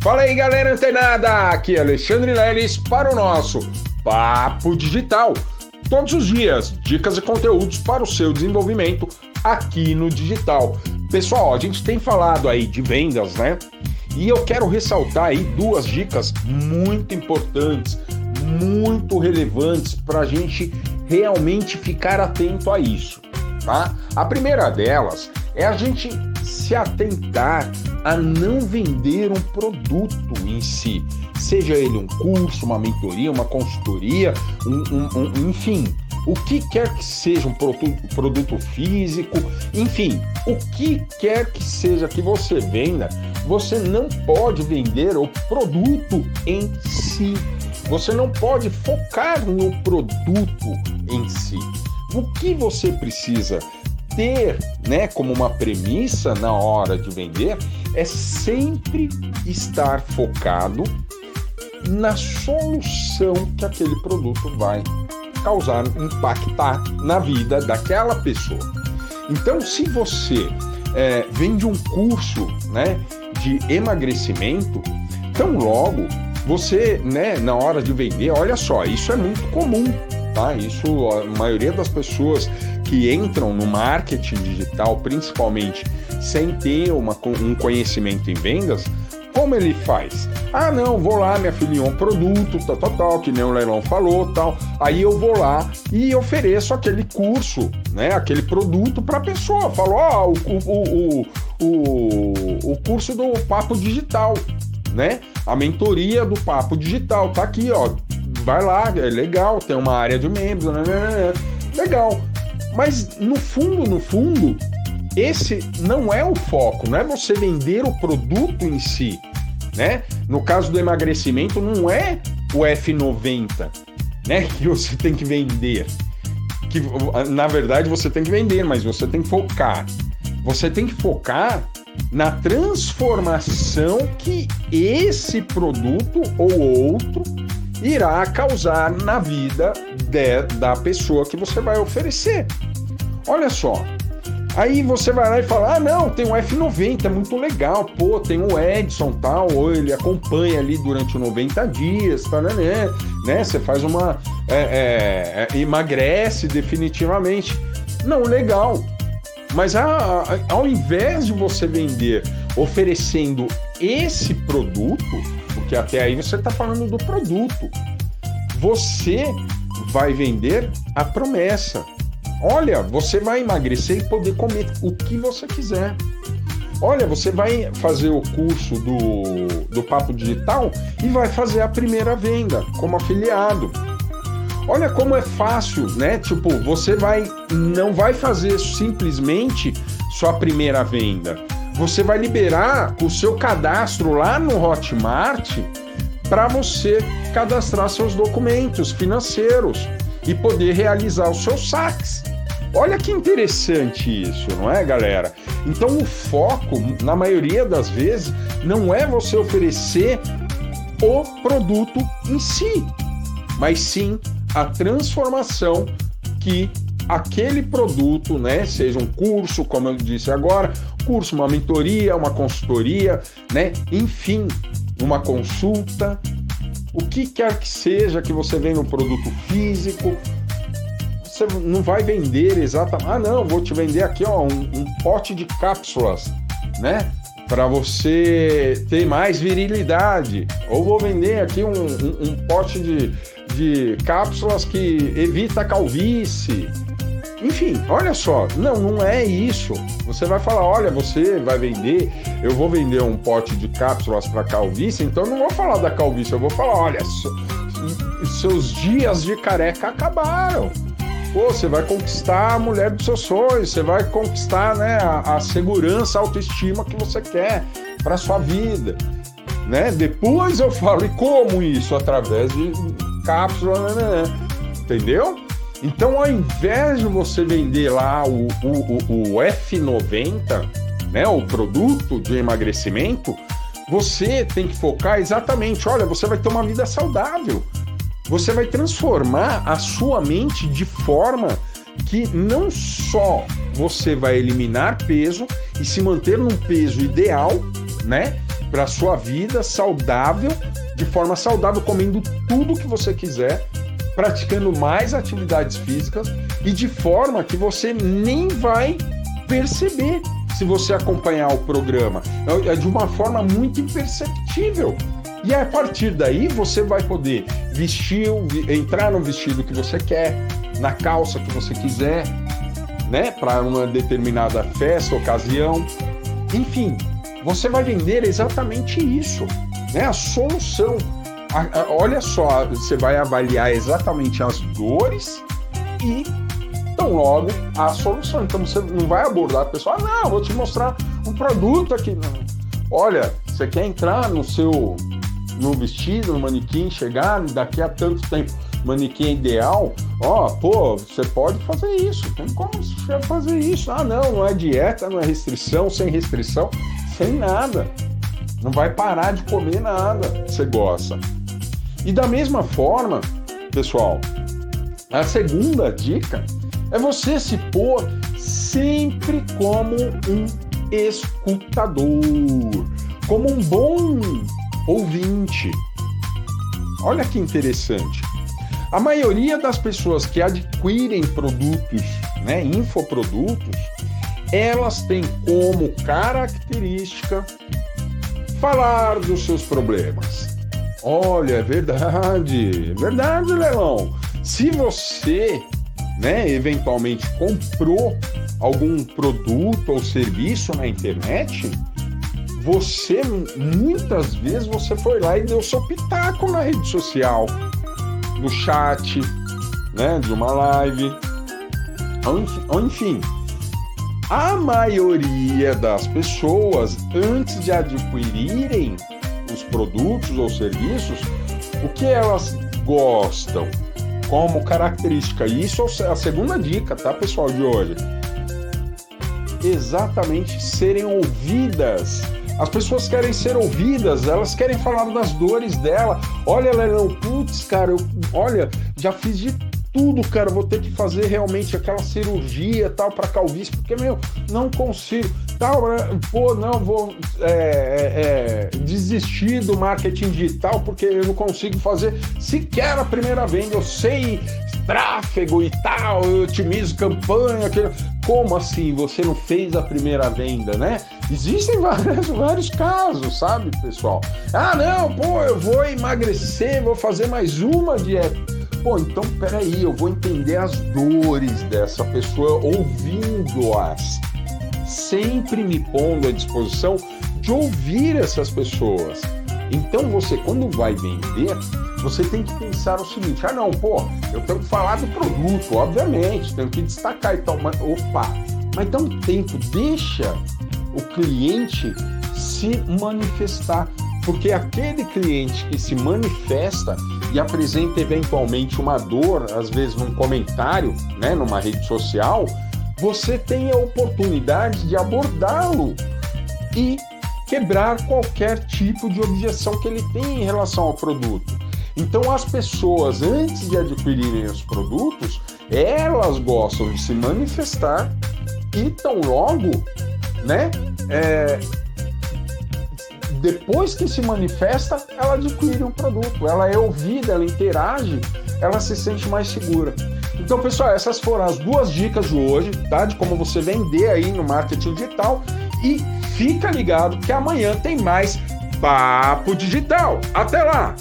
Fala aí, galera antenada! Aqui é Alexandre Leles para o nosso Papo Digital. Todos os dias, dicas e conteúdos para o seu desenvolvimento aqui no digital. Pessoal, a gente tem falado aí de vendas, né? E eu quero ressaltar aí duas dicas muito importantes, muito relevantes para a gente realmente ficar atento a isso, tá? A primeira delas é a gente se atentar a não vender um produto em si, seja ele um curso, uma mentoria, uma consultoria, um, um, um, enfim, o que quer que seja um produto, produto físico, enfim, o que quer que seja que você venda, você não pode vender o produto em si. Você não pode focar no produto em si. O que você precisa ter, né, como uma premissa na hora de vender é sempre estar focado na solução que aquele produto vai causar, impactar na vida daquela pessoa. Então, se você é, vende um curso, né, de emagrecimento, tão logo você, né, na hora de vender, olha só, isso é muito comum, tá? Isso a maioria das pessoas que entram no marketing digital, principalmente sem ter uma, um conhecimento em vendas, como ele faz? Ah, não, vou lá, minha filhinha, um produto, tal, tal, tal, que nem o Leilão falou, tal. Aí eu vou lá e ofereço aquele curso, né, aquele produto para a pessoa. Falo, ó, oh, o, o, o, o curso do Papo Digital, né? A mentoria do Papo Digital tá aqui, ó. Vai lá, é legal, tem uma área de membros, né, né, né, né. legal. Mas no fundo, no fundo, esse não é o foco, não é você vender o produto em si, né? No caso do emagrecimento, não é o F90, né, que você tem que vender. Que na verdade você tem que vender, mas você tem que focar. Você tem que focar na transformação que esse produto ou outro irá causar na vida de, da pessoa que você vai oferecer. Olha só, Aí você vai lá e fala: ah, não, tem o F90, é muito legal, pô, tem o Edson tal, ou ele acompanha ali durante 90 dias, tá, né, né? né? Você faz uma. É, é, é, emagrece definitivamente. Não, legal. Mas a, a, ao invés de você vender oferecendo esse produto, porque até aí você está falando do produto, você vai vender a promessa. Olha, você vai emagrecer e poder comer o que você quiser. Olha, você vai fazer o curso do, do Papo Digital e vai fazer a primeira venda como afiliado. Olha como é fácil, né? Tipo, você vai não vai fazer simplesmente sua primeira venda. Você vai liberar o seu cadastro lá no Hotmart para você cadastrar seus documentos financeiros e poder realizar os seus saques. Olha que interessante isso, não é, galera? Então o foco, na maioria das vezes, não é você oferecer o produto em si, mas sim a transformação que aquele produto, né, seja um curso, como eu disse agora, curso, uma mentoria, uma consultoria, né, enfim, uma consulta, o que quer que seja que você venda um produto físico, você não vai vender exatamente. Ah, não, vou te vender aqui ó, um, um pote de cápsulas, né? Para você ter mais virilidade. Ou vou vender aqui um, um, um pote de, de cápsulas que evita calvície. Enfim, olha só, não, não é isso. Você vai falar, olha, você vai vender, eu vou vender um pote de cápsulas para calvície, então eu não vou falar da calvície, eu vou falar, olha, seus dias de careca acabaram. Pô, você vai conquistar a mulher dos seus sonhos, você vai conquistar né, a, a segurança, a autoestima que você quer para sua vida. Né? Depois eu falo, e como isso? Através de cápsula, né, né, né? entendeu? Então, ao invés de você vender lá o, o, o F90, né, o produto de emagrecimento, você tem que focar exatamente, olha, você vai ter uma vida saudável você vai transformar a sua mente de forma que não só você vai eliminar peso e se manter num peso ideal, né? para sua vida saudável, de forma saudável, comendo tudo que você quiser, praticando mais atividades físicas e de forma que você nem vai perceber se você acompanhar o programa. É de uma forma muito imperceptível. E a partir daí você vai poder vestir, entrar no vestido que você quer, na calça que você quiser, né, para uma determinada festa, ocasião. Enfim, você vai vender exatamente isso, né? A solução. A, a, olha só, você vai avaliar exatamente as dores e então logo a solução. Então você não vai abordar a pessoa, ah, não, vou te mostrar um produto aqui. Olha, você quer entrar no seu no vestido, no manequim, chegar daqui a tanto tempo, manequim ideal, ó, pô, você pode fazer isso, tem como você fazer isso. Ah, não, não é dieta, não é restrição, sem restrição, sem nada. Não vai parar de comer nada, você gosta. E da mesma forma, pessoal, a segunda dica é você se pôr sempre como um escutador, como um bom ouvinte. Olha que interessante. A maioria das pessoas que adquirem produtos, né, infoprodutos, elas têm como característica falar dos seus problemas. Olha, é verdade, é verdade, Leilão. Se você, né, eventualmente comprou algum produto ou serviço na internet, você muitas vezes você foi lá e deu seu pitaco na rede social, no chat, né, de uma live, enfim. A maioria das pessoas, antes de adquirirem os produtos ou serviços, o que elas gostam como característica? Isso é a segunda dica, tá, pessoal, de hoje. Exatamente serem ouvidas as pessoas querem ser ouvidas, elas querem falar das dores dela. Olha, Leilão, putz, cara, eu, olha, já fiz de tudo, cara, vou ter que fazer realmente aquela cirurgia tal para calvície, porque, meu, não consigo. Tal, né, pô, não, vou é, é, é, desistir do marketing digital porque eu não consigo fazer sequer a primeira venda. Eu sei tráfego e tal, eu otimizo campanha. Como assim você não fez a primeira venda, né? Existem vários, vários casos, sabe, pessoal? Ah, não, pô, eu vou emagrecer, vou fazer mais uma dieta. Pô, então peraí, eu vou entender as dores dessa pessoa ouvindo-as. Sempre me pondo à disposição de ouvir essas pessoas. Então você, quando vai vender, você tem que pensar o seguinte: ah, não, pô, eu tenho que falar do produto, obviamente, tenho que destacar e tal, mas opa, mas dá um tempo, deixa o cliente se manifestar. Porque aquele cliente que se manifesta e apresenta eventualmente uma dor, às vezes num comentário, né, numa rede social, você tem a oportunidade de abordá-lo e quebrar qualquer tipo de objeção que ele tem em relação ao produto. Então, as pessoas, antes de adquirirem os produtos, elas gostam de se manifestar e tão logo, né? É, depois que se manifesta, ela adquire um produto, ela é ouvida, ela interage, ela se sente mais segura. Então, pessoal, essas foram as duas dicas de hoje, tá? De como você vender aí no marketing digital. E fica ligado que amanhã tem mais Papo Digital. Até lá!